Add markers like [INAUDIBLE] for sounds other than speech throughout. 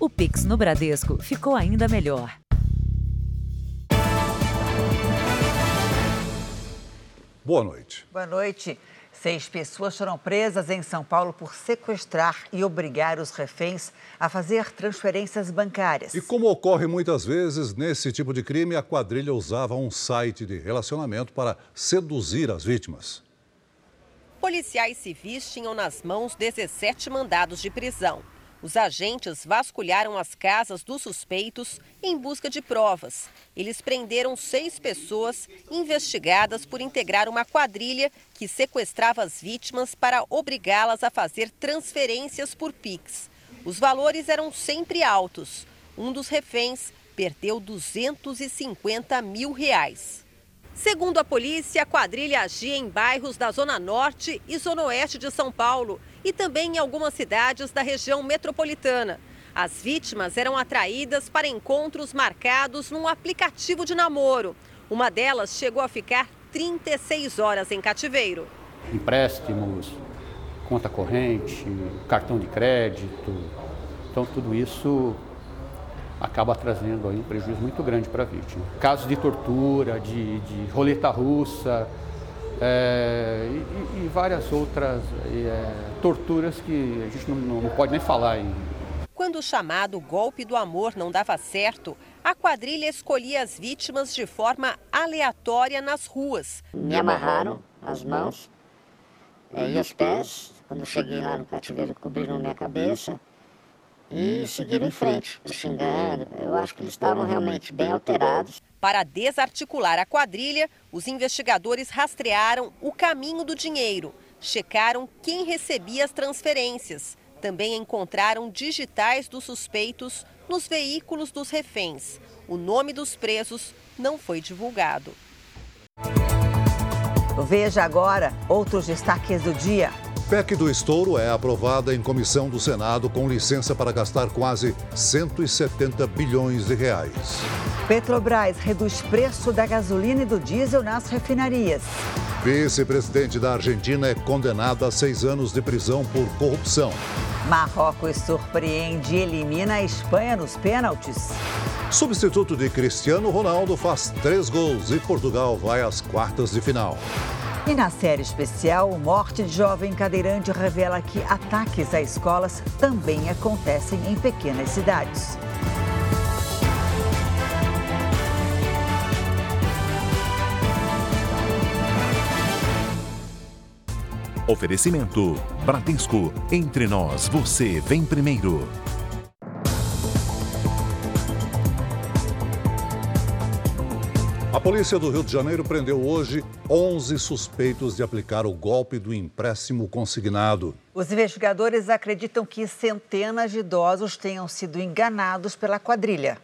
O Pix no Bradesco ficou ainda melhor. Boa noite. Boa noite. Seis pessoas foram presas em São Paulo por sequestrar e obrigar os reféns a fazer transferências bancárias. E como ocorre muitas vezes nesse tipo de crime, a quadrilha usava um site de relacionamento para seduzir as vítimas. Policiais civis tinham nas mãos 17 mandados de prisão. Os agentes vasculharam as casas dos suspeitos em busca de provas. Eles prenderam seis pessoas investigadas por integrar uma quadrilha que sequestrava as vítimas para obrigá-las a fazer transferências por Pix. Os valores eram sempre altos. Um dos reféns perdeu 250 mil reais. Segundo a polícia, a quadrilha agia em bairros da Zona Norte e Zona Oeste de São Paulo e também em algumas cidades da região metropolitana. As vítimas eram atraídas para encontros marcados num aplicativo de namoro. Uma delas chegou a ficar 36 horas em cativeiro. Empréstimos, conta corrente, cartão de crédito. Então, tudo isso acaba trazendo aí um prejuízo muito grande para a vítima. Casos de tortura, de, de roleta russa é, e, e, várias outras é, torturas que a gente não, não pode nem falar. Em... Quando o chamado golpe do amor não dava certo, a quadrilha escolhia as vítimas de forma aleatória nas ruas. Me amarraram as mãos é, e os pés. Quando cheguei lá no cativeiro, cobriram minha cabeça e seguiram em frente, xingando. Eu acho que eles estavam realmente bem alterados. Para desarticular a quadrilha, os investigadores rastrearam o caminho do dinheiro, checaram quem recebia as transferências. Também encontraram digitais dos suspeitos nos veículos dos reféns. O nome dos presos não foi divulgado. Veja agora outros destaques do dia. PEC do estouro é aprovada em comissão do Senado com licença para gastar quase 170 bilhões de reais. Petrobras reduz preço da gasolina e do diesel nas refinarias. Vice-presidente da Argentina é condenado a seis anos de prisão por corrupção. Marrocos surpreende e elimina a Espanha nos pênaltis. Substituto de Cristiano Ronaldo faz três gols e Portugal vai às quartas de final. E na série especial, Morte de Jovem Cadeirante revela que ataques a escolas também acontecem em pequenas cidades. Oferecimento: Bradesco. Entre nós, você vem primeiro. Polícia do Rio de Janeiro prendeu hoje 11 suspeitos de aplicar o golpe do empréstimo consignado. Os investigadores acreditam que centenas de idosos tenham sido enganados pela quadrilha.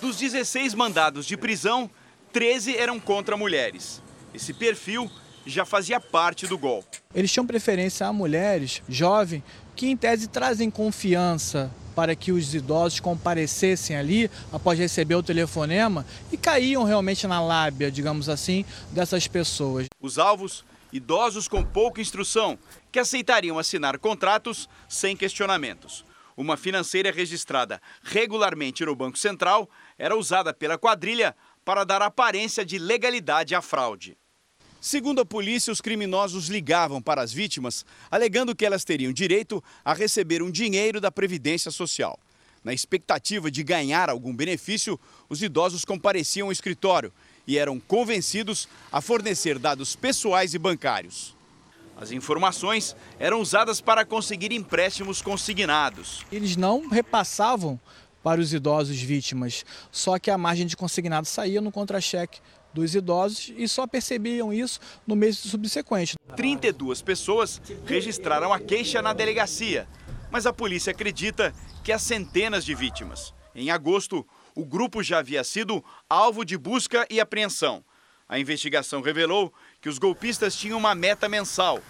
Dos 16 mandados de prisão, 13 eram contra mulheres. Esse perfil já fazia parte do golpe. Eles tinham preferência a mulheres jovens que, em tese, trazem confiança para que os idosos comparecessem ali após receber o telefonema e caíam realmente na lábia, digamos assim, dessas pessoas. Os alvos, idosos com pouca instrução, que aceitariam assinar contratos sem questionamentos. Uma financeira registrada regularmente no Banco Central era usada pela quadrilha para dar aparência de legalidade à fraude. Segundo a polícia, os criminosos ligavam para as vítimas, alegando que elas teriam direito a receber um dinheiro da Previdência Social. Na expectativa de ganhar algum benefício, os idosos compareciam ao escritório e eram convencidos a fornecer dados pessoais e bancários. As informações eram usadas para conseguir empréstimos consignados. Eles não repassavam para os idosos vítimas, só que a margem de consignado saía no contra-cheque dos idosos e só percebiam isso no mês subsequente. 32 pessoas registraram a queixa na delegacia, mas a polícia acredita que há centenas de vítimas. Em agosto, o grupo já havia sido alvo de busca e apreensão. A investigação revelou que os golpistas tinham uma meta mensal: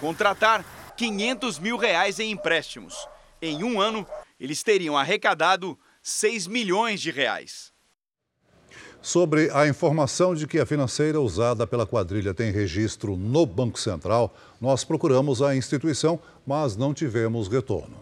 contratar 500 mil reais em empréstimos. Em um ano, eles teriam arrecadado 6 milhões de reais sobre a informação de que a financeira usada pela quadrilha tem registro no Banco Central, nós procuramos a instituição, mas não tivemos retorno.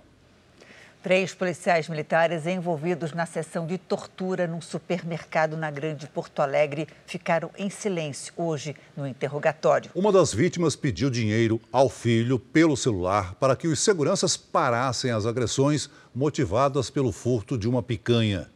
Três policiais militares envolvidos na sessão de tortura num supermercado na Grande Porto Alegre ficaram em silêncio hoje no interrogatório. Uma das vítimas pediu dinheiro ao filho pelo celular para que os seguranças parassem as agressões motivadas pelo furto de uma picanha.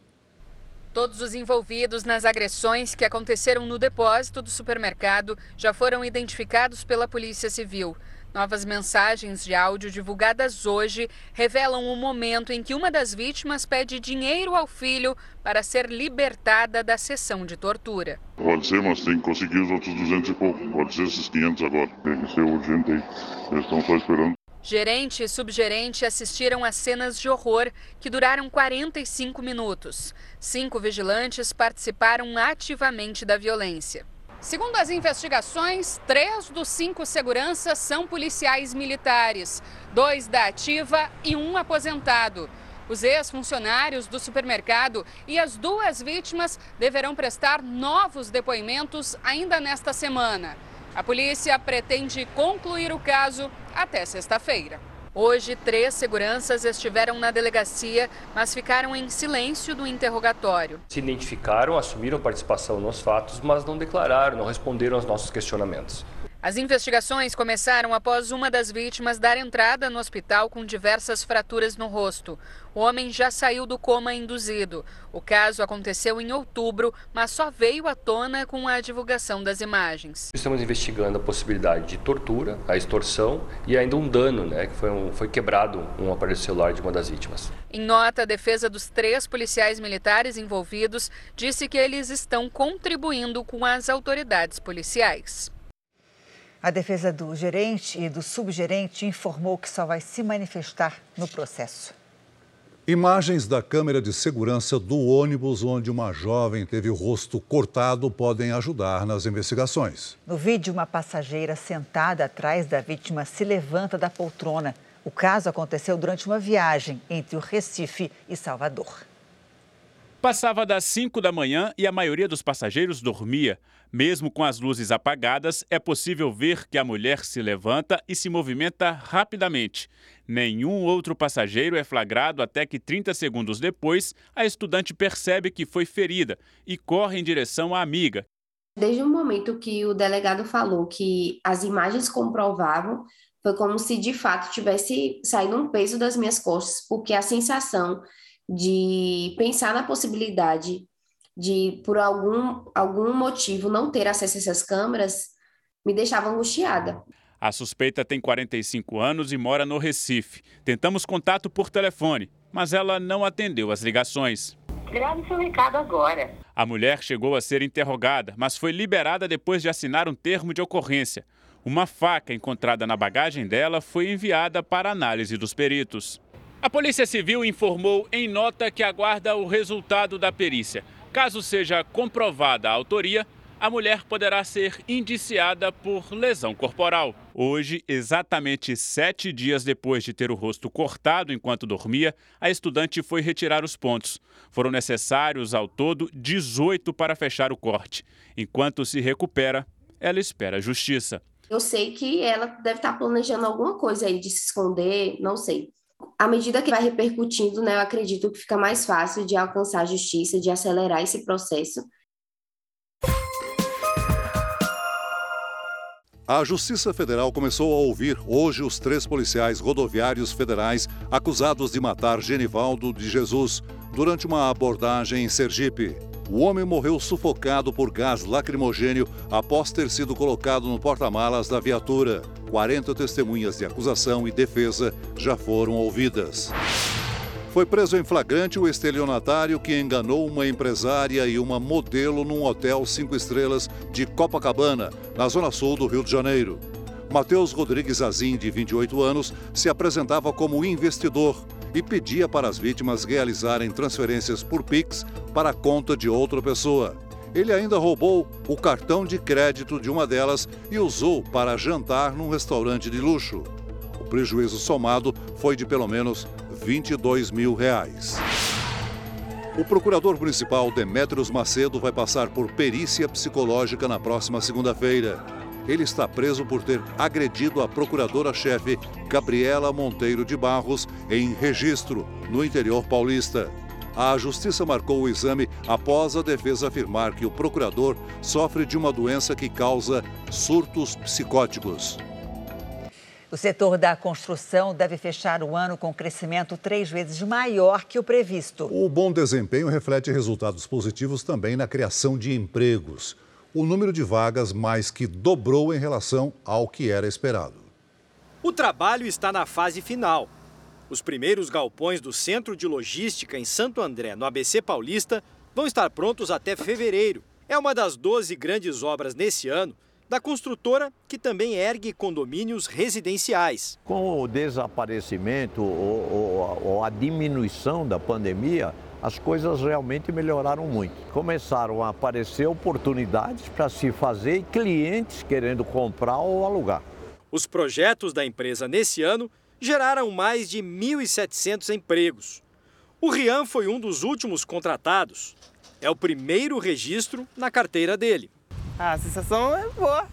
Todos os envolvidos nas agressões que aconteceram no depósito do supermercado já foram identificados pela Polícia Civil. Novas mensagens de áudio divulgadas hoje revelam o momento em que uma das vítimas pede dinheiro ao filho para ser libertada da sessão de tortura. Pode ser, mas tem que conseguir os outros 200 e pouco. Pode ser esses 500 agora. Tem que ser urgente aí. Eles estão só esperando. Gerente e subgerente assistiram a cenas de horror que duraram 45 minutos. Cinco vigilantes participaram ativamente da violência. Segundo as investigações, três dos cinco seguranças são policiais militares, dois da ativa e um aposentado. Os ex-funcionários do supermercado e as duas vítimas deverão prestar novos depoimentos ainda nesta semana. A polícia pretende concluir o caso até sexta-feira. Hoje, três seguranças estiveram na delegacia, mas ficaram em silêncio do interrogatório. Se identificaram, assumiram participação nos fatos, mas não declararam, não responderam aos nossos questionamentos. As investigações começaram após uma das vítimas dar entrada no hospital com diversas fraturas no rosto. O homem já saiu do coma induzido. O caso aconteceu em outubro, mas só veio à tona com a divulgação das imagens. Estamos investigando a possibilidade de tortura, a extorsão e ainda um dano, né, que foi, um, foi quebrado um aparelho celular de uma das vítimas. Em nota, a defesa dos três policiais militares envolvidos disse que eles estão contribuindo com as autoridades policiais. A defesa do gerente e do subgerente informou que só vai se manifestar no processo. Imagens da câmera de segurança do ônibus onde uma jovem teve o rosto cortado podem ajudar nas investigações. No vídeo, uma passageira sentada atrás da vítima se levanta da poltrona. O caso aconteceu durante uma viagem entre o Recife e Salvador. Passava das 5 da manhã e a maioria dos passageiros dormia. Mesmo com as luzes apagadas, é possível ver que a mulher se levanta e se movimenta rapidamente. Nenhum outro passageiro é flagrado até que 30 segundos depois, a estudante percebe que foi ferida e corre em direção à amiga. Desde o momento que o delegado falou que as imagens comprovavam, foi como se de fato tivesse saído um peso das minhas costas, porque a sensação de pensar na possibilidade de, por algum, algum motivo, não ter acesso a essas câmeras, me deixava angustiada. A suspeita tem 45 anos e mora no Recife. Tentamos contato por telefone, mas ela não atendeu as ligações. Grave seu recado agora. A mulher chegou a ser interrogada, mas foi liberada depois de assinar um termo de ocorrência. Uma faca encontrada na bagagem dela foi enviada para análise dos peritos. A Polícia Civil informou em nota que aguarda o resultado da perícia. Caso seja comprovada a autoria, a mulher poderá ser indiciada por lesão corporal. Hoje, exatamente sete dias depois de ter o rosto cortado enquanto dormia, a estudante foi retirar os pontos. Foram necessários, ao todo, 18 para fechar o corte. Enquanto se recupera, ela espera a justiça. Eu sei que ela deve estar planejando alguma coisa aí de se esconder, não sei à medida que vai repercutindo, né, eu acredito que fica mais fácil de alcançar a justiça, de acelerar esse processo. A Justiça Federal começou a ouvir hoje os três policiais rodoviários federais acusados de matar Genivaldo de Jesus durante uma abordagem em Sergipe. O homem morreu sufocado por gás lacrimogênio após ter sido colocado no porta-malas da viatura. 40 testemunhas de acusação e defesa já foram ouvidas. Foi preso em flagrante o estelionatário que enganou uma empresária e uma modelo num hotel cinco estrelas de Copacabana, na zona sul do Rio de Janeiro. Matheus Rodrigues Azim, de 28 anos, se apresentava como investidor e pedia para as vítimas realizarem transferências por Pix para a conta de outra pessoa. Ele ainda roubou o cartão de crédito de uma delas e usou para jantar num restaurante de luxo. O prejuízo somado foi de pelo menos 22 mil reais. O procurador municipal Demetrios Macedo vai passar por perícia psicológica na próxima segunda-feira. Ele está preso por ter agredido a procuradora-chefe Gabriela Monteiro de Barros em registro no interior paulista. A justiça marcou o exame após a defesa afirmar que o procurador sofre de uma doença que causa surtos psicóticos. O setor da construção deve fechar o ano com crescimento três vezes maior que o previsto. O bom desempenho reflete resultados positivos também na criação de empregos. O número de vagas mais que dobrou em relação ao que era esperado. O trabalho está na fase final. Os primeiros galpões do Centro de Logística em Santo André, no ABC Paulista, vão estar prontos até fevereiro. É uma das 12 grandes obras nesse ano da construtora que também ergue condomínios residenciais. Com o desaparecimento ou, ou, ou, a diminuição da pandemia, as coisas realmente melhoraram muito. Começaram a aparecer oportunidades para se fazer e clientes querendo comprar ou alugar. Os projetos da empresa nesse ano geraram mais de 1.700 empregos. O Rian foi um dos últimos contratados. É o primeiro registro na carteira dele. A sensação é boa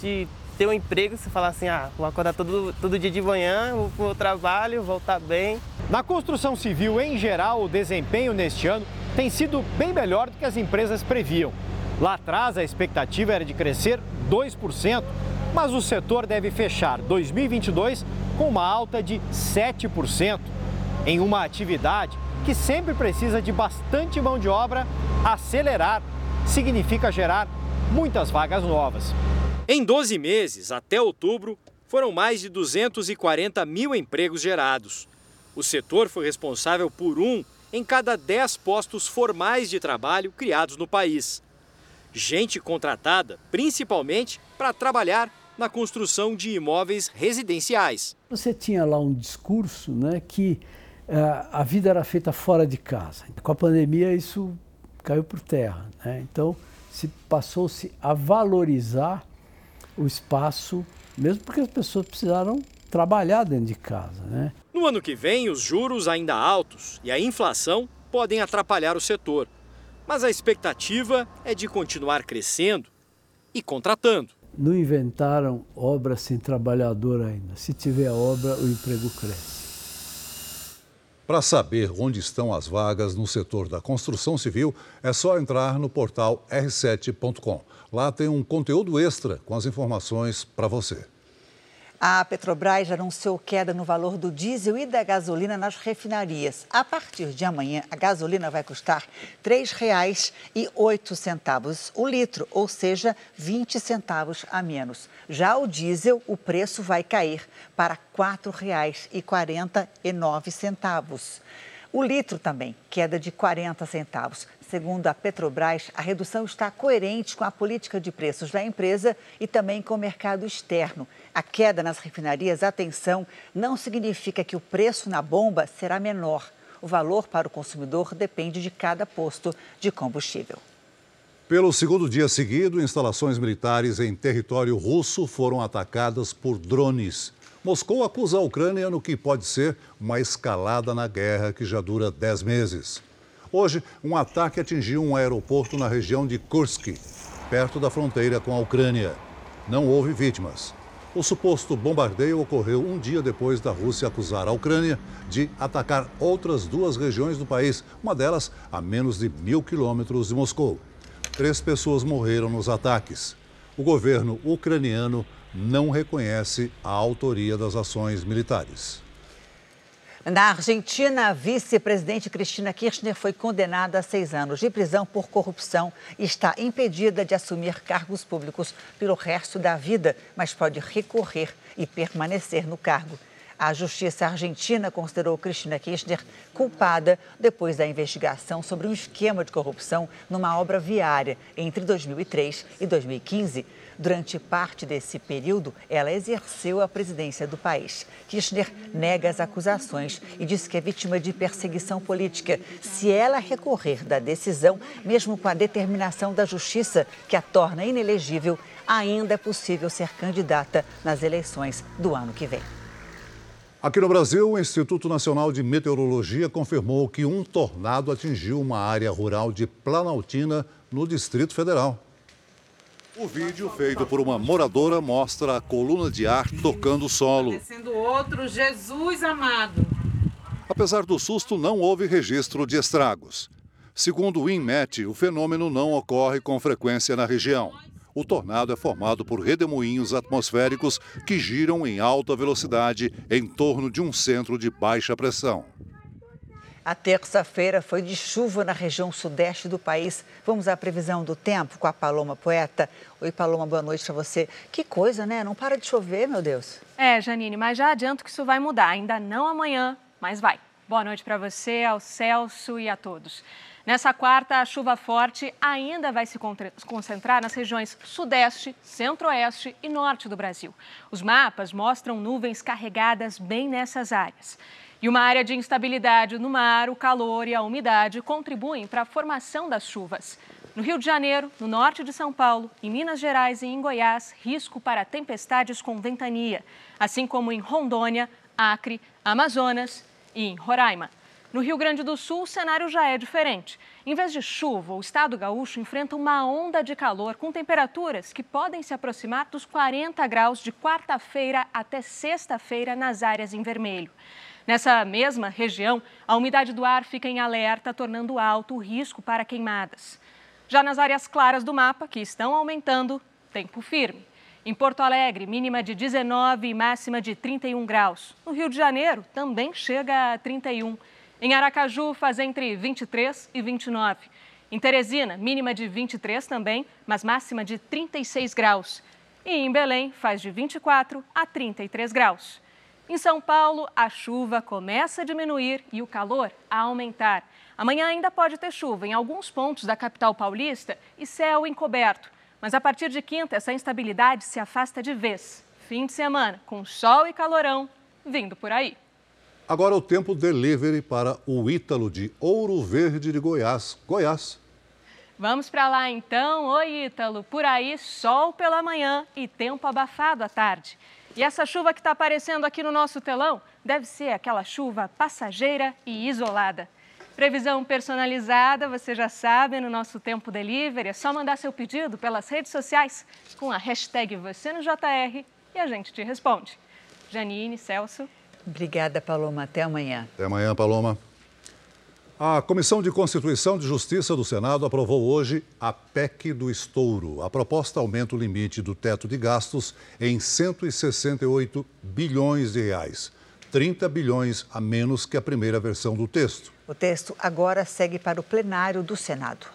de ter um emprego, você falar assim, ah, vou acordar todo, todo dia de manhã, vou pro trabalho, voltar bem. Na construção civil, em geral, o desempenho neste ano tem sido bem melhor do que as empresas previam. Lá atrás, a expectativa era de crescer 2%, mas o setor deve fechar 2022 com uma alta de 7%, em uma atividade que sempre precisa de bastante mão de obra, acelerar significa gerar muitas vagas novas. Em 12 meses, até outubro, foram mais de 240 mil empregos gerados. O setor foi responsável por um em cada 10 postos formais de trabalho criados no país. Gente contratada principalmente para trabalhar na construção de imóveis residenciais. Você tinha lá um discurso né, que uh, a vida era feita fora de casa. Com a pandemia, isso caiu por terra. Né? Então, se passou-se a valorizar o espaço, mesmo porque as pessoas precisaram trabalhar dentro de casa. Né? No ano que vem, os juros ainda altos e a inflação podem atrapalhar o setor. Mas a expectativa é de continuar crescendo e contratando. Não inventaram obra sem trabalhador ainda. Se tiver obra, o emprego cresce. Para saber onde estão as vagas no setor da construção civil, é só entrar no portal r7.com. Lá tem um conteúdo extra com as informações para você. A Petrobras anunciou queda no valor do diesel e da gasolina nas refinarias. A partir de amanhã, a gasolina vai custar R$ 3,08 o litro, ou seja, 20 centavos a menos. Já o diesel, o preço vai cair para R$ 4,49. O litro também, queda de 40 centavos. Segundo a Petrobras, a redução está coerente com a política de preços da empresa e também com o mercado externo. A queda nas refinarias, atenção, não significa que o preço na bomba será menor. O valor para o consumidor depende de cada posto de combustível. Pelo segundo dia seguido, instalações militares em território russo foram atacadas por drones. Moscou acusa a Ucrânia no que pode ser uma escalada na guerra que já dura 10 meses. Hoje, um ataque atingiu um aeroporto na região de Kursk, perto da fronteira com a Ucrânia. Não houve vítimas. O suposto bombardeio ocorreu um dia depois da Rússia acusar a Ucrânia de atacar outras duas regiões do país, uma delas a menos de mil quilômetros de Moscou. Três pessoas morreram nos ataques. O governo ucraniano não reconhece a autoria das ações militares. Na Argentina, a vice-presidente Cristina Kirchner foi condenada a seis anos de prisão por corrupção e está impedida de assumir cargos públicos pelo resto da vida, mas pode recorrer e permanecer no cargo. A justiça argentina considerou Cristina Kirchner culpada depois da investigação sobre um esquema de corrupção numa obra viária entre 2003 e 2015. Durante parte desse período, ela exerceu a presidência do país. Kirchner nega as acusações e diz que é vítima de perseguição política. Se ela recorrer da decisão, mesmo com a determinação da justiça que a torna inelegível, ainda é possível ser candidata nas eleições do ano que vem. Aqui no Brasil, o Instituto Nacional de Meteorologia confirmou que um tornado atingiu uma área rural de Planaltina, no Distrito Federal. O vídeo feito por uma moradora mostra a coluna de ar tocando o solo. Sendo outro Jesus amado. Apesar do susto, não houve registro de estragos. Segundo o INMET, o fenômeno não ocorre com frequência na região. O tornado é formado por redemoinhos atmosféricos que giram em alta velocidade em torno de um centro de baixa pressão. A terça-feira foi de chuva na região sudeste do país. Vamos à previsão do tempo com a Paloma Poeta. Oi, Paloma, boa noite para você. Que coisa, né? Não para de chover, meu Deus. É, Janine, mas já adianto que isso vai mudar. Ainda não amanhã, mas vai. Boa noite para você, ao Celso e a todos. Nessa quarta, a chuva forte ainda vai se concentrar nas regiões sudeste, centro-oeste e norte do Brasil. Os mapas mostram nuvens carregadas bem nessas áreas. E uma área de instabilidade no mar, o calor e a umidade contribuem para a formação das chuvas. No Rio de Janeiro, no norte de São Paulo, em Minas Gerais e em Goiás, risco para tempestades com ventania, assim como em Rondônia, Acre, Amazonas e em Roraima. No Rio Grande do Sul, o cenário já é diferente. Em vez de chuva, o estado gaúcho enfrenta uma onda de calor com temperaturas que podem se aproximar dos 40 graus de quarta-feira até sexta-feira nas áreas em vermelho. Nessa mesma região, a umidade do ar fica em alerta, tornando alto o risco para queimadas. Já nas áreas claras do mapa, que estão aumentando, tempo firme. Em Porto Alegre, mínima de 19 e máxima de 31 graus. No Rio de Janeiro, também chega a 31. Em Aracaju, faz entre 23 e 29. Em Teresina, mínima de 23 também, mas máxima de 36 graus. E em Belém, faz de 24 a 33 graus. Em São Paulo, a chuva começa a diminuir e o calor a aumentar. Amanhã ainda pode ter chuva em alguns pontos da capital paulista e céu encoberto. Mas a partir de quinta, essa instabilidade se afasta de vez. Fim de semana, com sol e calorão vindo por aí. Agora o tempo delivery para o Ítalo de Ouro Verde de Goiás. Goiás. Vamos para lá então. Oi, Ítalo. Por aí, sol pela manhã e tempo abafado à tarde. E essa chuva que está aparecendo aqui no nosso telão deve ser aquela chuva passageira e isolada. Previsão personalizada, você já sabe, no nosso Tempo Delivery. É só mandar seu pedido pelas redes sociais com a hashtag você no JR e a gente te responde. Janine, Celso. Obrigada, Paloma. Até amanhã. Até amanhã, Paloma. A Comissão de Constituição e Justiça do Senado aprovou hoje a PEC do estouro. A proposta aumenta o limite do teto de gastos em 168 bilhões de reais, 30 bilhões a menos que a primeira versão do texto. O texto agora segue para o plenário do Senado.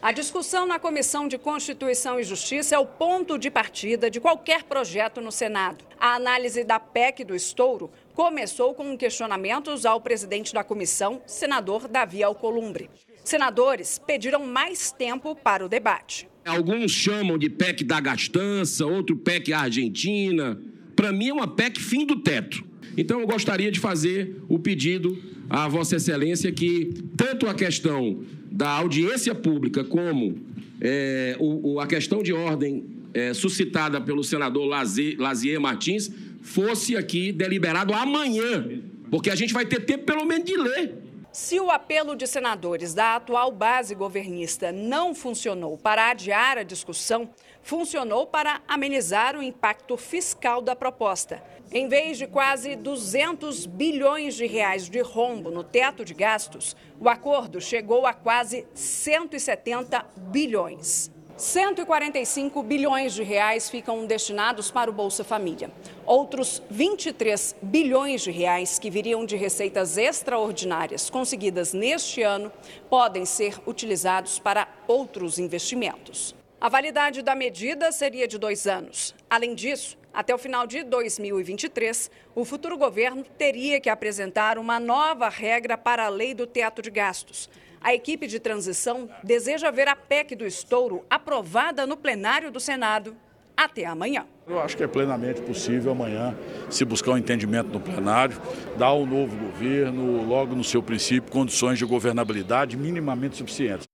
A discussão na Comissão de Constituição e Justiça é o ponto de partida de qualquer projeto no Senado. A análise da PEC do estouro começou com questionamentos ao presidente da comissão, senador Davi Alcolumbre. Senadores pediram mais tempo para o debate. Alguns chamam de PEC da gastança, outro PEC Argentina. Para mim é uma PEC fim do teto. Então eu gostaria de fazer o pedido à Vossa Excelência que tanto a questão da audiência pública como é, o, o, a questão de ordem é, suscitada pelo senador Lazier, Lazier Martins fosse aqui deliberado amanhã, porque a gente vai ter tempo pelo menos de ler. Se o apelo de senadores da atual base governista não funcionou para adiar a discussão, funcionou para amenizar o impacto fiscal da proposta. Em vez de quase 200 bilhões de reais de rombo no teto de gastos, o acordo chegou a quase 170 bilhões. 145 bilhões de reais ficam destinados para o Bolsa Família. Outros 23 bilhões de reais que viriam de receitas extraordinárias conseguidas neste ano podem ser utilizados para outros investimentos. A validade da medida seria de dois anos. Além disso, até o final de 2023, o futuro governo teria que apresentar uma nova regra para a lei do teto de gastos. A equipe de transição deseja ver a PEC do estouro aprovada no plenário do Senado até amanhã. Eu acho que é plenamente possível amanhã se buscar um entendimento no plenário, dar ao novo governo, logo no seu princípio, condições de governabilidade minimamente suficientes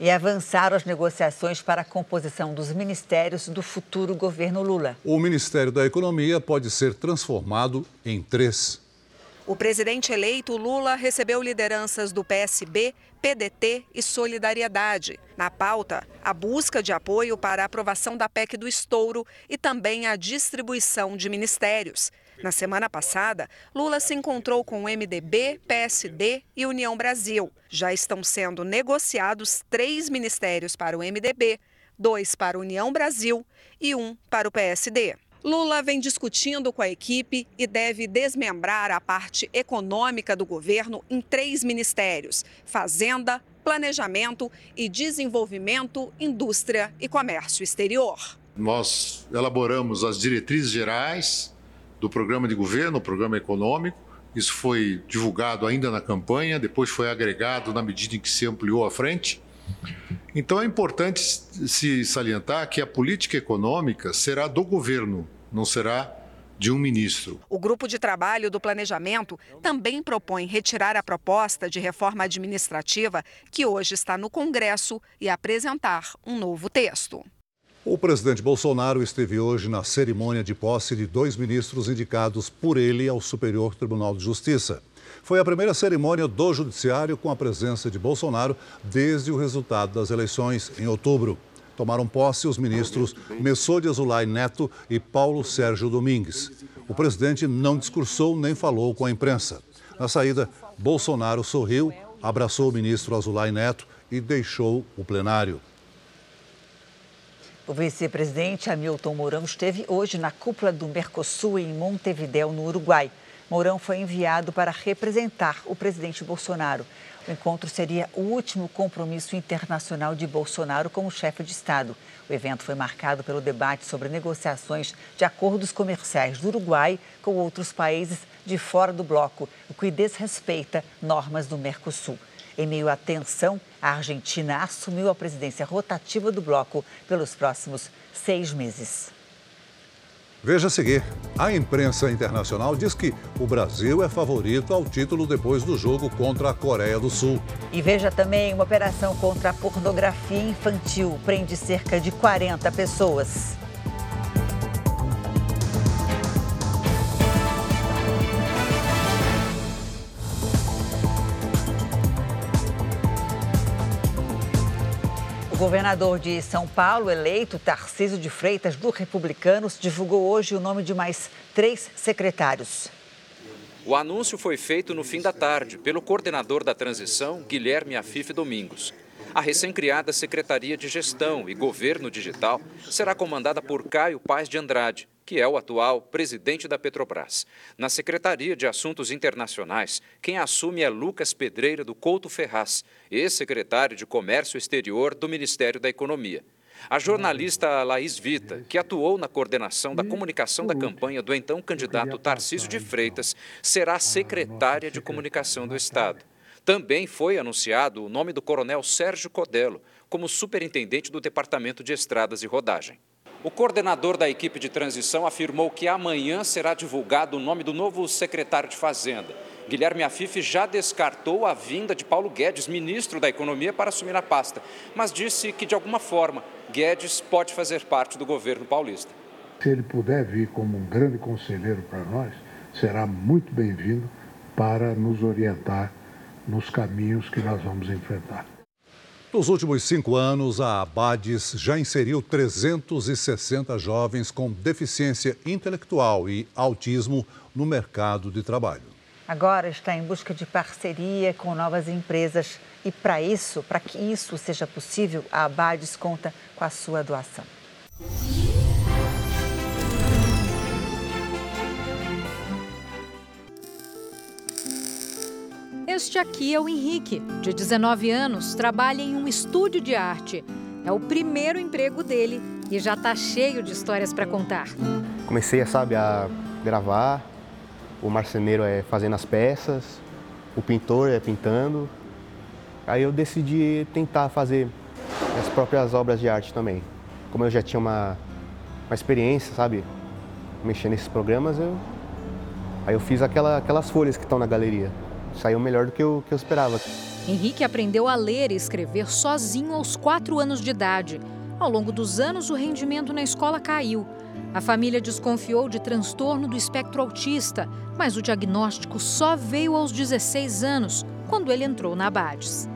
e avançaram as negociações para a composição dos ministérios do futuro governo Lula. O Ministério da Economia pode ser transformado em três. O presidente eleito Lula recebeu lideranças do PSB, PDT e Solidariedade. Na pauta, a busca de apoio para a aprovação da PEC do estouro e também a distribuição de ministérios. Na semana passada, Lula se encontrou com o MDB, PSD e União Brasil. Já estão sendo negociados três ministérios para o MDB, dois para a União Brasil e um para o PSD. Lula vem discutindo com a equipe e deve desmembrar a parte econômica do governo em três ministérios: Fazenda, Planejamento e Desenvolvimento, Indústria e Comércio Exterior. Nós elaboramos as diretrizes gerais do programa de governo, o programa econômico. Isso foi divulgado ainda na campanha, depois foi agregado na medida em que se ampliou a frente. Então é importante se salientar que a política econômica será do governo, não será de um ministro. O grupo de trabalho do planejamento também propõe retirar a proposta de reforma administrativa que hoje está no Congresso e apresentar um novo texto. O presidente Bolsonaro esteve hoje na cerimônia de posse de dois ministros indicados por ele ao Superior Tribunal de Justiça. Foi a primeira cerimônia do Judiciário com a presença de Bolsonaro desde o resultado das eleições em outubro. Tomaram posse os ministros Messô de Azulay Neto e Paulo Sérgio Domingues. O presidente não discursou nem falou com a imprensa. Na saída, Bolsonaro sorriu, abraçou o ministro Azulay Neto e deixou o plenário. O vice-presidente Hamilton Mourão esteve hoje na cúpula do Mercosul em Montevidéu, no Uruguai. Mourão foi enviado para representar o presidente Bolsonaro. O encontro seria o último compromisso internacional de Bolsonaro como chefe de Estado. O evento foi marcado pelo debate sobre negociações de acordos comerciais do Uruguai com outros países de fora do bloco, o que desrespeita normas do Mercosul. Em meio à tensão, a Argentina assumiu a presidência rotativa do bloco pelos próximos seis meses. Veja a seguir: a imprensa internacional diz que o Brasil é favorito ao título depois do jogo contra a Coreia do Sul. E veja também uma operação contra a pornografia infantil prende cerca de 40 pessoas. Governador de São Paulo, eleito Tarcísio de Freitas, do Republicanos, divulgou hoje o nome de mais três secretários. O anúncio foi feito no fim da tarde pelo coordenador da transição, Guilherme Afife Domingos. A recém-criada Secretaria de Gestão e Governo Digital será comandada por Caio Paz de Andrade, que é o atual presidente da Petrobras. Na Secretaria de Assuntos Internacionais, quem assume é Lucas Pedreira do Couto Ferraz, ex-secretário de Comércio Exterior do Ministério da Economia. A jornalista Laís Vita, que atuou na coordenação da comunicação da campanha do então candidato Tarcísio de Freitas, será secretária de comunicação do Estado. Também foi anunciado o nome do coronel Sérgio Codelo como superintendente do Departamento de Estradas e Rodagem. O coordenador da equipe de transição afirmou que amanhã será divulgado o nome do novo secretário de Fazenda. Guilherme Afif já descartou a vinda de Paulo Guedes, ministro da Economia, para assumir a pasta, mas disse que, de alguma forma, Guedes pode fazer parte do governo paulista. Se ele puder vir como um grande conselheiro para nós, será muito bem-vindo para nos orientar nos caminhos que nós vamos enfrentar. Nos últimos cinco anos, a Abades já inseriu 360 jovens com deficiência intelectual e autismo no mercado de trabalho. Agora está em busca de parceria com novas empresas. E para isso, para que isso seja possível, a Abades conta com a sua doação. Este aqui é o Henrique, de 19 anos, trabalha em um estúdio de arte. É o primeiro emprego dele e já está cheio de histórias para contar. Comecei, sabe, a gravar, o marceneiro é fazendo as peças, o pintor é pintando. Aí eu decidi tentar fazer as próprias obras de arte também. Como eu já tinha uma, uma experiência, sabe, mexendo nesses programas, eu, aí eu fiz aquela, aquelas folhas que estão na galeria saiu melhor do que eu, que eu esperava. Henrique aprendeu a ler e escrever sozinho aos 4 anos de idade. Ao longo dos anos, o rendimento na escola caiu. A família desconfiou de transtorno do espectro autista, mas o diagnóstico só veio aos 16 anos, quando ele entrou na Abades.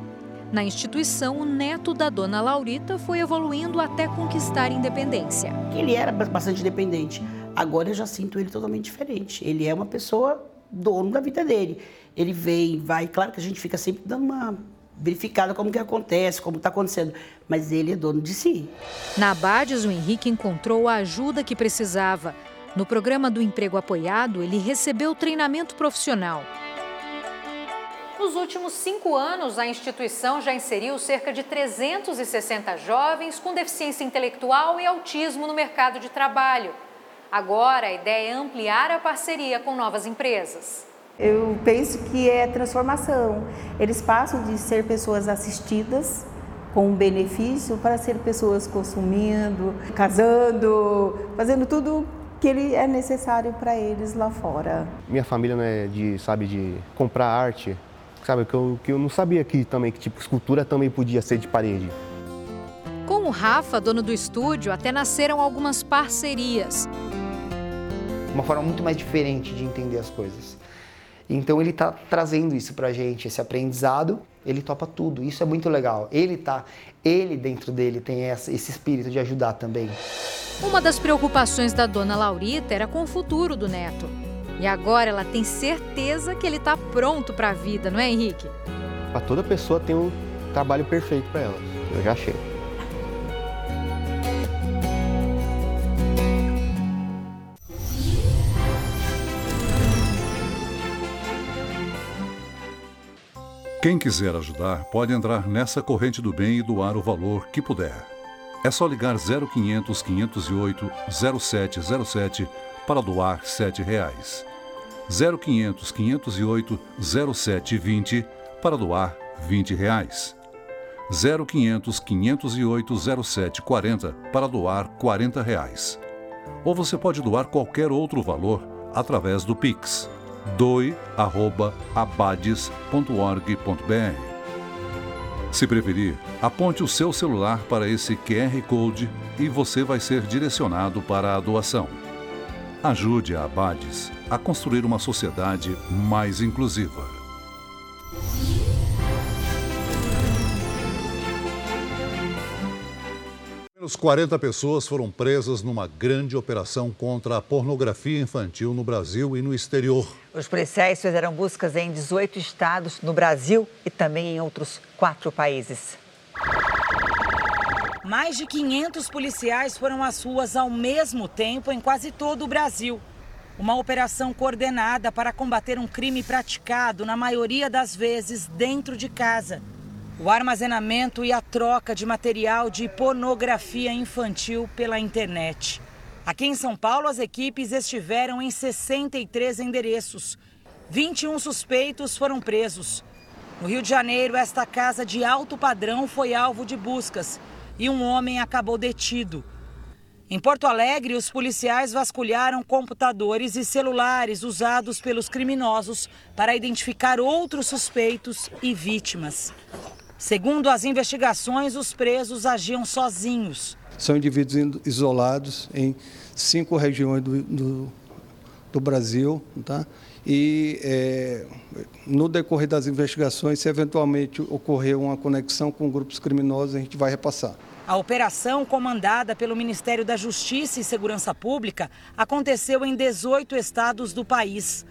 Na instituição, o neto da dona Laurita foi evoluindo até conquistar independência. Ele era bastante independente. Agora eu já sinto ele totalmente diferente. Ele é uma pessoa dono da vida dele. Ele vem, vai. Claro que a gente fica sempre dando uma verificada como que acontece, como está acontecendo, mas ele é dono de si. Na Abades, o Henrique encontrou a ajuda que precisava. No programa do emprego apoiado, ele recebeu treinamento profissional. Nos últimos cinco anos, a instituição já inseriu cerca de 360 jovens com deficiência intelectual e autismo no mercado de trabalho. Agora, a ideia é ampliar a parceria com novas empresas. Eu penso que é transformação. Eles passam de ser pessoas assistidas com um benefício para ser pessoas consumindo, casando, fazendo tudo que ele é necessário para eles lá fora. Minha família não é de, sabe, de comprar arte, sabe, que eu, que eu não sabia que também que tipo escultura também podia ser de parede. Com o Rafa, dono do estúdio, até nasceram algumas parcerias. Uma forma muito mais diferente de entender as coisas. Então ele está trazendo isso para a gente, esse aprendizado. Ele topa tudo, isso é muito legal. Ele tá, ele dentro dele tem essa, esse espírito de ajudar também. Uma das preocupações da dona Laurita era com o futuro do neto. E agora ela tem certeza que ele está pronto para a vida, não é, Henrique? Para toda pessoa tem um trabalho perfeito para ela. Eu já achei. Quem quiser ajudar pode entrar nessa corrente do bem e doar o valor que puder. É só ligar 0500 508 0707 para doar 7 reais. 0500 508 0720 para doar 20 reais. 0500 508 0740 para doar 40 reais. Ou você pode doar qualquer outro valor através do Pix doe@abades.org.br. Se preferir, aponte o seu celular para esse QR Code e você vai ser direcionado para a doação. Ajude a Abades a construir uma sociedade mais inclusiva. Menos 40 pessoas foram presas numa grande operação contra a pornografia infantil no Brasil e no exterior. Os policiais fizeram buscas em 18 estados no Brasil e também em outros quatro países. Mais de 500 policiais foram às ruas ao mesmo tempo em quase todo o Brasil. Uma operação coordenada para combater um crime praticado, na maioria das vezes, dentro de casa o armazenamento e a troca de material de pornografia infantil pela internet. Aqui em São Paulo, as equipes estiveram em 63 endereços. 21 suspeitos foram presos. No Rio de Janeiro, esta casa de alto padrão foi alvo de buscas e um homem acabou detido. Em Porto Alegre, os policiais vasculharam computadores e celulares usados pelos criminosos para identificar outros suspeitos e vítimas. Segundo as investigações, os presos agiam sozinhos. São indivíduos isolados em cinco regiões do, do, do Brasil, tá? E é, no decorrer das investigações, se eventualmente ocorrer uma conexão com grupos criminosos, a gente vai repassar. A operação, comandada pelo Ministério da Justiça e Segurança Pública, aconteceu em 18 estados do país.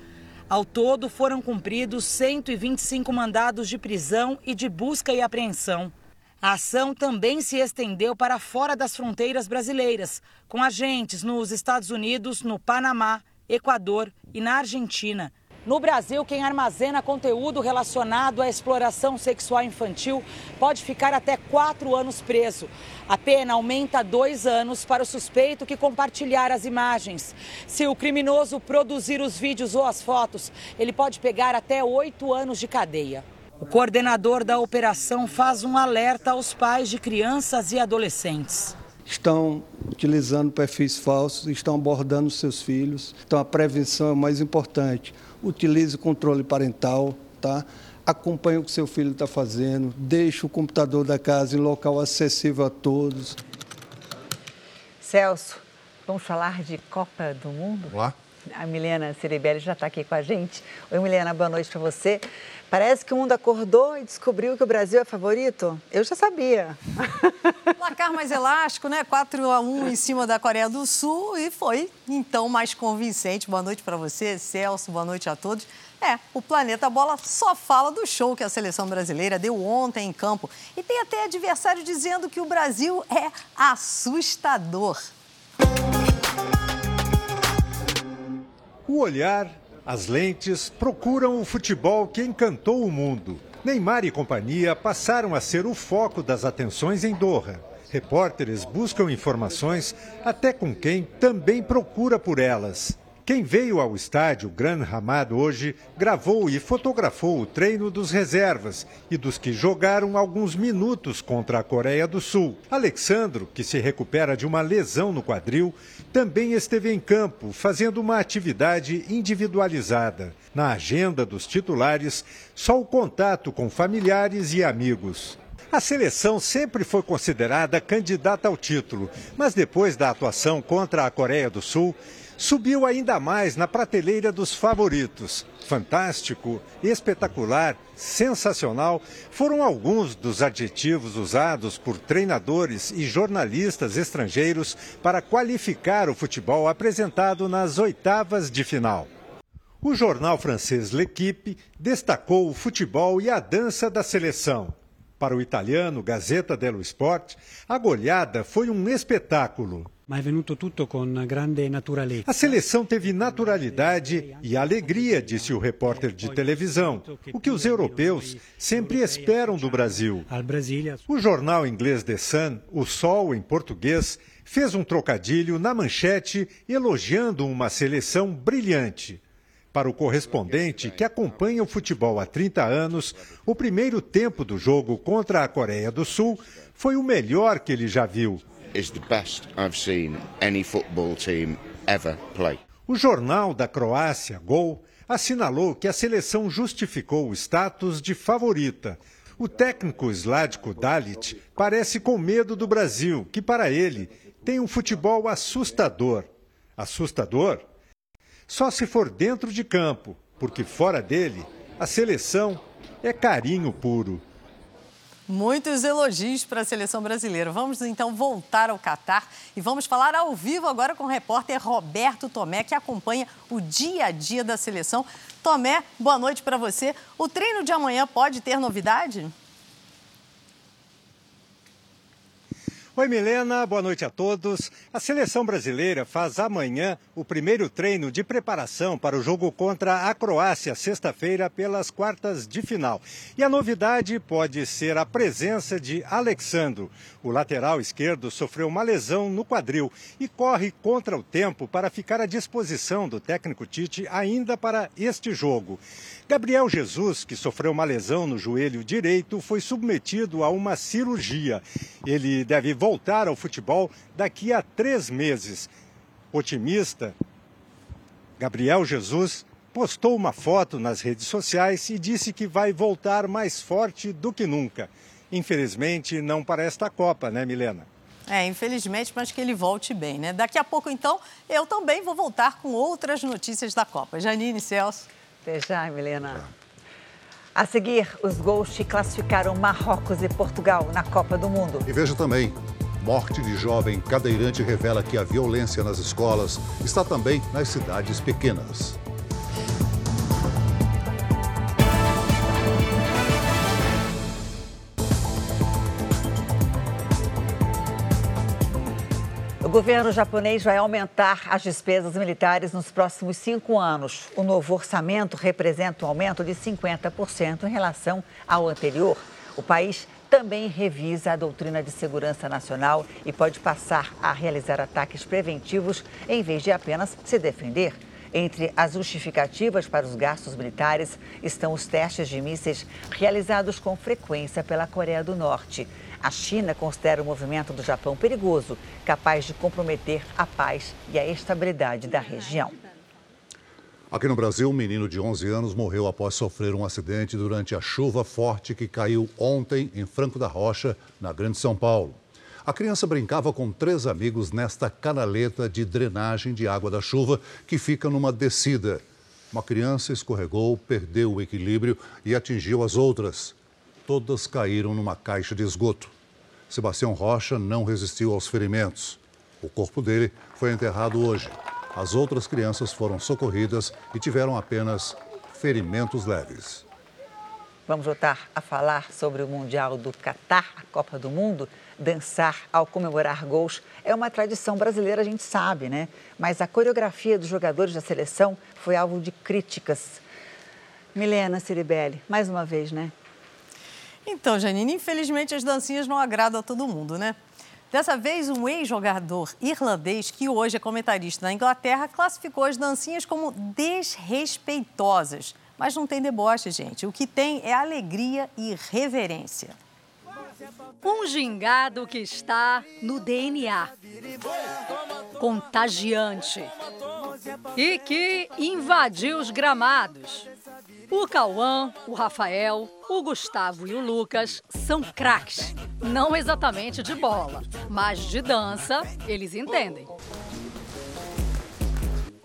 Ao todo, foram cumpridos 125 mandados de prisão e de busca e apreensão. A ação também se estendeu para fora das fronteiras brasileiras, com agentes nos Estados Unidos, no Panamá, Equador e na Argentina. No Brasil, quem armazena conteúdo relacionado à exploração sexual infantil pode ficar até quatro anos preso. A pena aumenta dois anos para o suspeito que compartilhar as imagens. Se o criminoso produzir os vídeos ou as fotos, ele pode pegar até oito anos de cadeia. O coordenador da operação faz um alerta aos pais de crianças e adolescentes estão utilizando perfis falsos, estão abordando seus filhos. Então a prevenção é o mais importante utilize o controle parental, tá? Acompanhe o que seu filho está fazendo, deixe o computador da casa em local acessível a todos. Celso, Vamos falar de Copa do Mundo? Lá. A Milena Ciribelli já está aqui com a gente. Oi, Milena, boa noite para você. Parece que o mundo acordou e descobriu que o Brasil é favorito. Eu já sabia. [LAUGHS] Placar mais elástico, né? 4 a 1 em cima da Coreia do Sul e foi então mais convincente. Boa noite para você, Celso. Boa noite a todos. É, o Planeta Bola só fala do show que a seleção brasileira deu ontem em campo. E tem até adversário dizendo que o Brasil é assustador. O olhar, as lentes procuram o futebol que encantou o mundo. Neymar e companhia passaram a ser o foco das atenções em Doha. Repórteres buscam informações até com quem também procura por elas. Quem veio ao estádio Gran Hamad hoje gravou e fotografou o treino dos reservas e dos que jogaram alguns minutos contra a Coreia do Sul. Alexandro, que se recupera de uma lesão no quadril, também esteve em campo fazendo uma atividade individualizada. Na agenda dos titulares, só o contato com familiares e amigos. A seleção sempre foi considerada candidata ao título, mas depois da atuação contra a Coreia do Sul, subiu ainda mais na prateleira dos favoritos. Fantástico, espetacular, sensacional foram alguns dos adjetivos usados por treinadores e jornalistas estrangeiros para qualificar o futebol apresentado nas oitavas de final. O jornal francês L'Equipe destacou o futebol e a dança da seleção. Para o italiano Gazeta dello Sport, a goleada foi um espetáculo. Ma è venuto tutto con grande naturalezza. A seleção teve naturalidade e alegria, disse o repórter de televisão, o que os europeus sempre esperam do Brasil. O jornal inglês The Sun, O Sol em português, fez um trocadilho na manchete elogiando uma seleção brilhante. Para o correspondente que acompanha o futebol há 30 anos, o primeiro tempo do jogo contra a Coreia do Sul foi o melhor que ele já viu. O jornal da Croácia, Gol, assinalou que a seleção justificou o status de favorita. O técnico Sladko Dalit parece com medo do Brasil, que para ele tem um futebol assustador. Assustador? Só se for dentro de campo, porque fora dele, a seleção é carinho puro. Muitos elogios para a seleção brasileira. Vamos então voltar ao Catar e vamos falar ao vivo agora com o repórter Roberto Tomé, que acompanha o dia a dia da seleção. Tomé, boa noite para você. O treino de amanhã pode ter novidade? Oi, Milena, boa noite a todos. A seleção brasileira faz amanhã o primeiro treino de preparação para o jogo contra a Croácia, sexta-feira, pelas quartas de final. E a novidade pode ser a presença de Alexandro. O lateral esquerdo sofreu uma lesão no quadril e corre contra o tempo para ficar à disposição do técnico Tite ainda para este jogo. Gabriel Jesus, que sofreu uma lesão no joelho direito, foi submetido a uma cirurgia. Ele deve voltar ao futebol daqui a três meses. Otimista, Gabriel Jesus postou uma foto nas redes sociais e disse que vai voltar mais forte do que nunca. Infelizmente, não para esta Copa, né, Milena? É, infelizmente, mas que ele volte bem, né? Daqui a pouco, então, eu também vou voltar com outras notícias da Copa. Janine Celso. Até já, Milena. A seguir, os gols que classificaram Marrocos e Portugal na Copa do Mundo. E veja também, morte de jovem cadeirante revela que a violência nas escolas está também nas cidades pequenas. O governo japonês vai aumentar as despesas militares nos próximos cinco anos. O novo orçamento representa um aumento de 50% em relação ao anterior. O país também revisa a doutrina de segurança nacional e pode passar a realizar ataques preventivos em vez de apenas se defender. Entre as justificativas para os gastos militares estão os testes de mísseis realizados com frequência pela Coreia do Norte. A China considera o movimento do Japão perigoso, capaz de comprometer a paz e a estabilidade da região. Aqui no Brasil, um menino de 11 anos morreu após sofrer um acidente durante a chuva forte que caiu ontem em Franco da Rocha, na Grande São Paulo. A criança brincava com três amigos nesta canaleta de drenagem de água da chuva que fica numa descida. Uma criança escorregou, perdeu o equilíbrio e atingiu as outras. Todas caíram numa caixa de esgoto. Sebastião Rocha não resistiu aos ferimentos. O corpo dele foi enterrado hoje. As outras crianças foram socorridas e tiveram apenas ferimentos leves. Vamos voltar a falar sobre o Mundial do Catar, a Copa do Mundo. Dançar ao comemorar gols é uma tradição brasileira, a gente sabe, né? Mas a coreografia dos jogadores da seleção foi alvo de críticas. Milena Ciribelli, mais uma vez, né? Então, Janine, infelizmente as dancinhas não agradam a todo mundo, né? Dessa vez, um ex-jogador irlandês, que hoje é comentarista na Inglaterra, classificou as dancinhas como desrespeitosas. Mas não tem deboche, gente. O que tem é alegria e reverência. Um gingado que está no DNA. Contagiante. E que invadiu os gramados. O Cauã, o Rafael, o Gustavo e o Lucas são craques. Não exatamente de bola, mas de dança, eles entendem.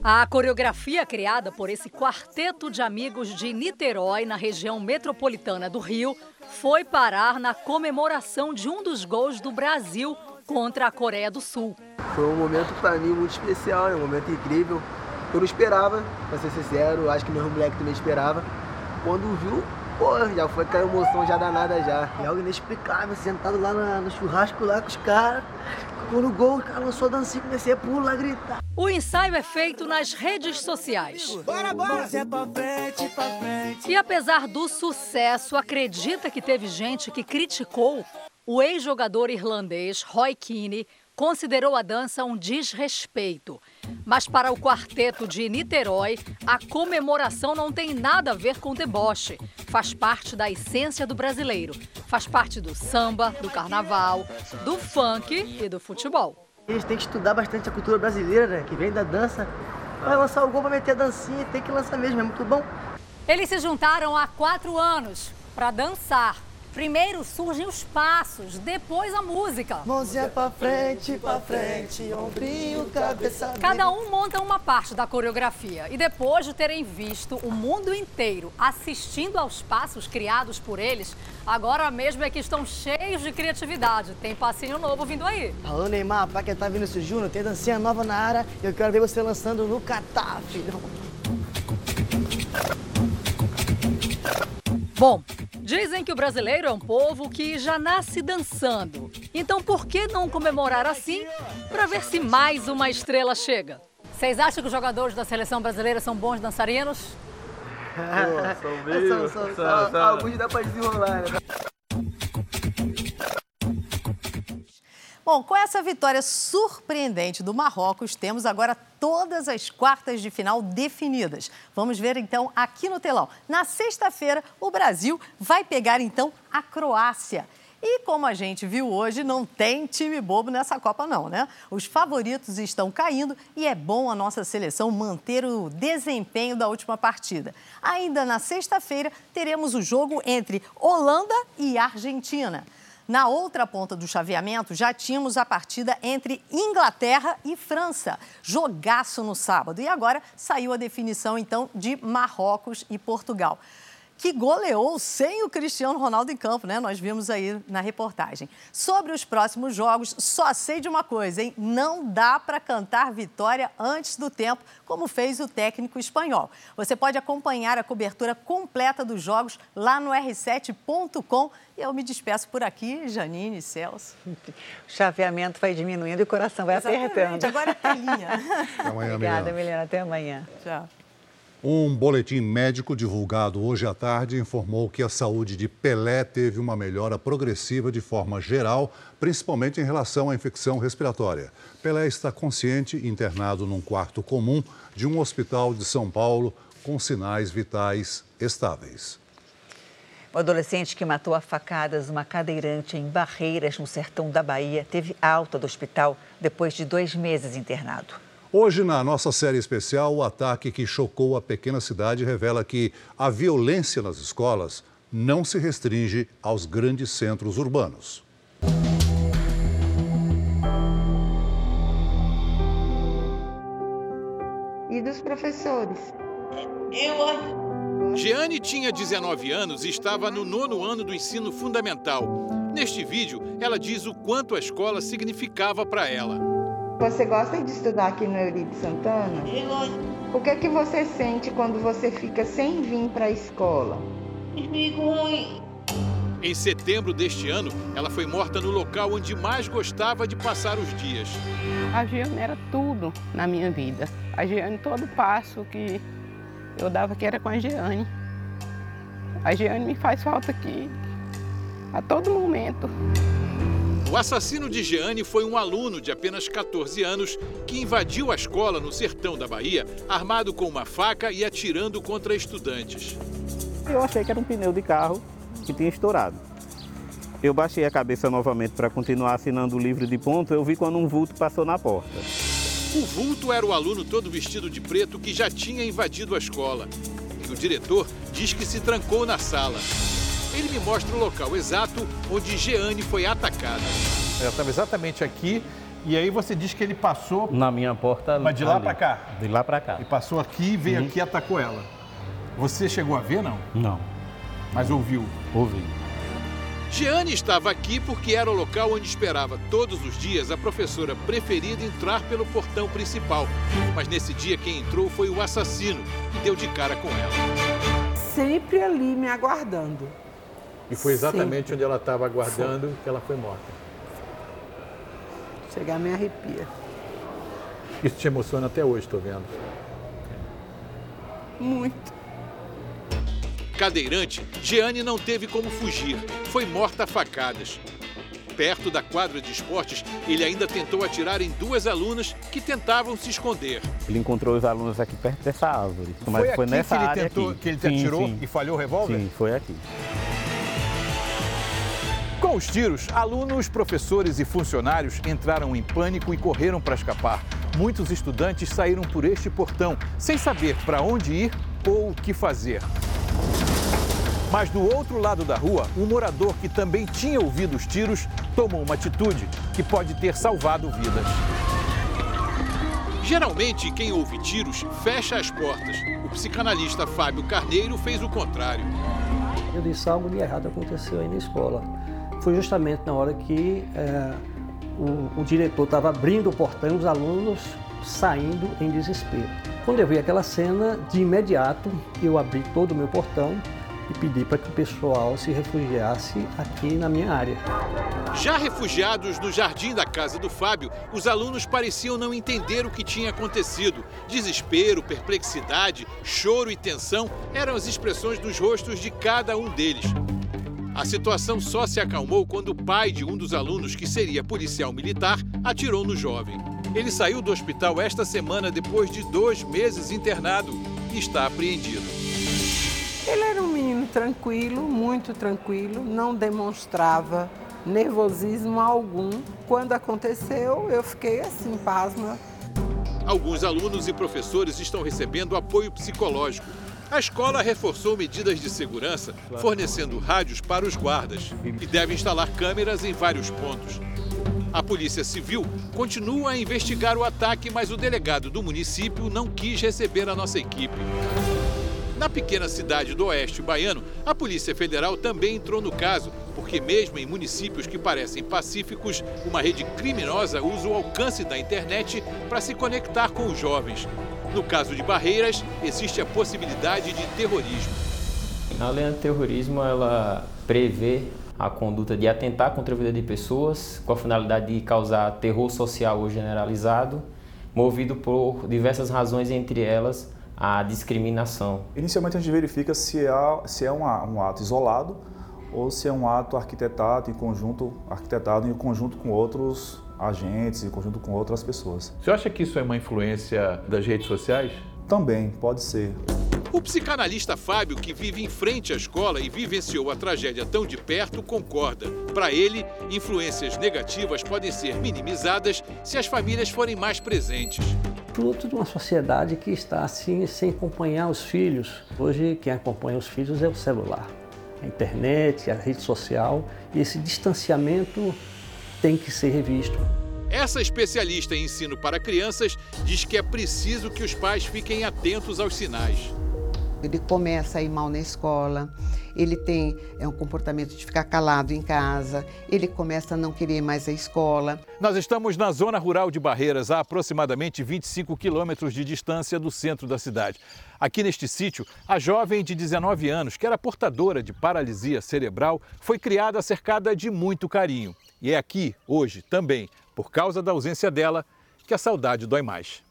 A coreografia criada por esse quarteto de amigos de Niterói, na região metropolitana do Rio, foi parar na comemoração de um dos gols do Brasil contra a Coreia do Sul. Foi um momento para mim muito especial, um momento incrível. Eu não esperava, pra ser sincero, acho que meu moleque também esperava. Quando viu, pô, já foi aquela emoção já danada já. E algo inexplicável, sentado lá no churrasco lá com os caras. Quando o gol, o cara lançou a dancinha, comecei a pular, a gritar. O ensaio é feito nas redes sociais. Bora, bora! É pra frente, pra frente. E apesar do sucesso, acredita que teve gente que criticou o ex-jogador irlandês Roy Keane considerou a dança um desrespeito. Mas para o quarteto de Niterói, a comemoração não tem nada a ver com deboche. Faz parte da essência do brasileiro. Faz parte do samba, do carnaval, do funk e do futebol. A gente tem que estudar bastante a cultura brasileira, né, que vem da dança. Vai lançar o gol, vai meter a dancinha, tem que lançar mesmo, é muito bom. Eles se juntaram há quatro anos para dançar Primeiro surgem os passos, depois a música. Mãozinha pra frente, pra frente, ombrinho, cabeça. Cada um monta uma parte da coreografia e depois de terem visto o mundo inteiro assistindo aos passos criados por eles, agora mesmo é que estão cheios de criatividade. Tem passinho novo vindo aí. Alô, Neymar, pra quem tá vindo esse Júnior, tem dancinha nova na área e eu quero ver você lançando no Catar, filho. Bom, dizem que o brasileiro é um povo que já nasce dançando. Então por que não comemorar assim para ver se mais uma estrela chega? Vocês acham que os jogadores da seleção brasileira são bons dançarinos? [LAUGHS] Pô, são meio... são, são, são, alguns dá pra desenrolar, né? Bom, com essa vitória surpreendente do Marrocos, temos agora todas as quartas de final definidas. Vamos ver então aqui no telão. Na sexta-feira, o Brasil vai pegar então a Croácia. E como a gente viu hoje, não tem time bobo nessa Copa, não, né? Os favoritos estão caindo e é bom a nossa seleção manter o desempenho da última partida. Ainda na sexta-feira, teremos o jogo entre Holanda e Argentina. Na outra ponta do chaveamento, já tínhamos a partida entre Inglaterra e França. Jogaço no sábado. E agora saiu a definição, então, de Marrocos e Portugal que goleou sem o Cristiano Ronaldo em campo, né? Nós vimos aí na reportagem. Sobre os próximos jogos, só sei de uma coisa, hein? Não dá para cantar vitória antes do tempo, como fez o técnico espanhol. Você pode acompanhar a cobertura completa dos jogos lá no r7.com. E eu me despeço por aqui, Janine, Celso. O chaveamento vai diminuindo e o coração vai Exatamente. apertando. Agora é telinha. Até amanhã, Obrigada, Milena. Milena. Até amanhã. Tchau. Um boletim médico divulgado hoje à tarde informou que a saúde de Pelé teve uma melhora progressiva de forma geral, principalmente em relação à infecção respiratória. Pelé está consciente, internado num quarto comum de um hospital de São Paulo, com sinais vitais estáveis. O adolescente que matou a facadas uma cadeirante em Barreiras, no sertão da Bahia, teve alta do hospital depois de dois meses internado. Hoje, na nossa série especial, o ataque que chocou a pequena cidade revela que a violência nas escolas não se restringe aos grandes centros urbanos. E dos professores? Eu. Jeane tinha 19 anos e estava no nono ano do ensino fundamental. Neste vídeo, ela diz o quanto a escola significava para ela. Você gosta de estudar aqui no Euripe Santana? Eu gosto. O que é que você sente quando você fica sem vir para a escola? Fico ruim. Em setembro deste ano, ela foi morta no local onde mais gostava de passar os dias. A Giane era tudo na minha vida. A Giane, todo passo que eu dava que era com a Giane. A Giane me faz falta aqui a todo momento. O assassino de Jeane foi um aluno de apenas 14 anos que invadiu a escola no sertão da Bahia, armado com uma faca e atirando contra estudantes. Eu achei que era um pneu de carro que tinha estourado. Eu baixei a cabeça novamente para continuar assinando o livro de ponto. Eu vi quando um vulto passou na porta. O vulto era o aluno todo vestido de preto que já tinha invadido a escola. E o diretor diz que se trancou na sala. Ele me mostra o local exato onde Jeane foi atacada. Ela estava exatamente aqui e aí você diz que ele passou. Na minha porta. Mas de lá para cá? De lá para cá. E passou aqui, veio uhum. aqui e atacou ela. Você chegou a ver, não? Não. Mas ouviu? Ouvi. Jeane estava aqui porque era o local onde esperava todos os dias a professora preferida entrar pelo portão principal. Mas nesse dia quem entrou foi o assassino e deu de cara com ela. Sempre ali me aguardando. E foi exatamente Sempre. onde ela estava aguardando foi. que ela foi morta. Chegar me arrepia. Isso te emociona até hoje, estou vendo. Muito. Cadeirante, Jeane não teve como fugir. Foi morta a facadas. Perto da quadra de esportes, ele ainda tentou atirar em duas alunas que tentavam se esconder. Ele encontrou os alunos aqui perto dessa árvore. Mas foi, foi nessa que ele área tentou, aqui. que ele te sim, atirou sim. e falhou o revólver? Sim, foi aqui. Com os tiros, alunos, professores e funcionários entraram em pânico e correram para escapar. Muitos estudantes saíram por este portão, sem saber para onde ir ou o que fazer. Mas do outro lado da rua, um morador que também tinha ouvido os tiros tomou uma atitude que pode ter salvado vidas. Geralmente, quem ouve tiros fecha as portas. O psicanalista Fábio Carneiro fez o contrário. Eu disse algo de errado aconteceu aí na escola. Foi justamente na hora que é, o, o diretor estava abrindo o portão os alunos saindo em desespero. Quando eu vi aquela cena, de imediato eu abri todo o meu portão e pedi para que o pessoal se refugiasse aqui na minha área. Já refugiados no jardim da casa do Fábio, os alunos pareciam não entender o que tinha acontecido. Desespero, perplexidade, choro e tensão eram as expressões dos rostos de cada um deles. A situação só se acalmou quando o pai de um dos alunos, que seria policial militar, atirou no jovem. Ele saiu do hospital esta semana depois de dois meses internado e está apreendido. Ele era um menino tranquilo, muito tranquilo, não demonstrava nervosismo algum. Quando aconteceu, eu fiquei assim, pasma. Alguns alunos e professores estão recebendo apoio psicológico. A escola reforçou medidas de segurança, fornecendo rádios para os guardas e deve instalar câmeras em vários pontos. A Polícia Civil continua a investigar o ataque, mas o delegado do município não quis receber a nossa equipe. Na pequena cidade do oeste baiano, a Polícia Federal também entrou no caso, porque, mesmo em municípios que parecem pacíficos, uma rede criminosa usa o alcance da internet para se conectar com os jovens. No caso de Barreiras, existe a possibilidade de terrorismo. A lei antiterrorismo ela prevê a conduta de atentar contra a vida de pessoas com a finalidade de causar terror social ou generalizado, movido por diversas razões, entre elas a discriminação. Inicialmente a gente verifica se é, se é um, um ato isolado ou se é um ato arquitetado em conjunto, arquitetado em conjunto com outros agentes, em conjunto com outras pessoas. Você acha que isso é uma influência das redes sociais? Também, pode ser. O psicanalista Fábio, que vive em frente à escola e vivenciou a tragédia tão de perto, concorda. Para ele, influências negativas podem ser minimizadas se as famílias forem mais presentes fruto de uma sociedade que está assim sem acompanhar os filhos. Hoje quem acompanha os filhos é o celular, a internet, a rede social e esse distanciamento tem que ser revisto. Essa especialista em ensino para crianças diz que é preciso que os pais fiquem atentos aos sinais. Ele começa a ir mal na escola, ele tem é, um comportamento de ficar calado em casa, ele começa a não querer mais a escola. Nós estamos na zona rural de Barreiras, a aproximadamente 25 quilômetros de distância do centro da cidade. Aqui neste sítio, a jovem de 19 anos, que era portadora de paralisia cerebral, foi criada cercada de muito carinho. E é aqui, hoje, também, por causa da ausência dela, que a saudade dói mais.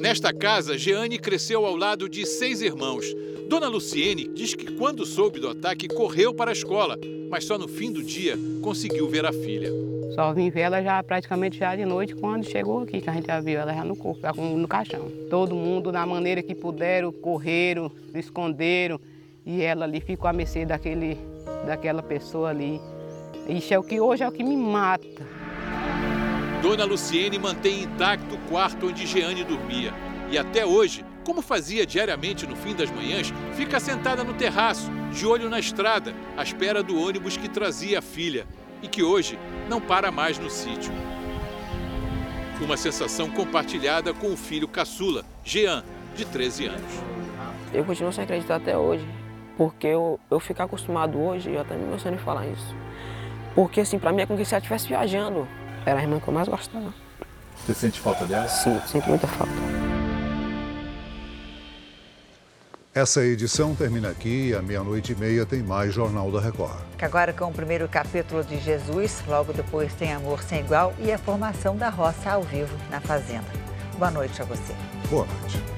Nesta casa, Jeane cresceu ao lado de seis irmãos. Dona Luciene diz que quando soube do ataque, correu para a escola, mas só no fim do dia conseguiu ver a filha. Só vim ver ela já praticamente já de noite quando chegou aqui, que a gente já viu ela já no corpo, já no caixão. Todo mundo, da maneira que puderam, correram, se esconderam e ela ali ficou à mercê daquele, daquela pessoa ali. Isso é o que hoje é o que me mata. Dona Luciene mantém intacto o quarto onde Jeane dormia. E até hoje, como fazia diariamente no fim das manhãs, fica sentada no terraço, de olho na estrada, à espera do ônibus que trazia a filha e que hoje não para mais no sítio. Uma sensação compartilhada com o filho caçula, Jean, de 13 anos. Eu continuo sem acreditar até hoje, porque eu, eu fico acostumado hoje, eu até me emociono em falar isso. Porque assim, pra mim é como se ela estivesse viajando. Era a irmã que eu mais gostava. Você sente falta dela? Sim, sinto muita falta. Essa edição termina aqui e à meia-noite e meia tem mais Jornal da Record. Agora com o primeiro capítulo de Jesus, logo depois tem Amor Sem Igual e a formação da roça ao vivo na Fazenda. Boa noite a você. Boa noite.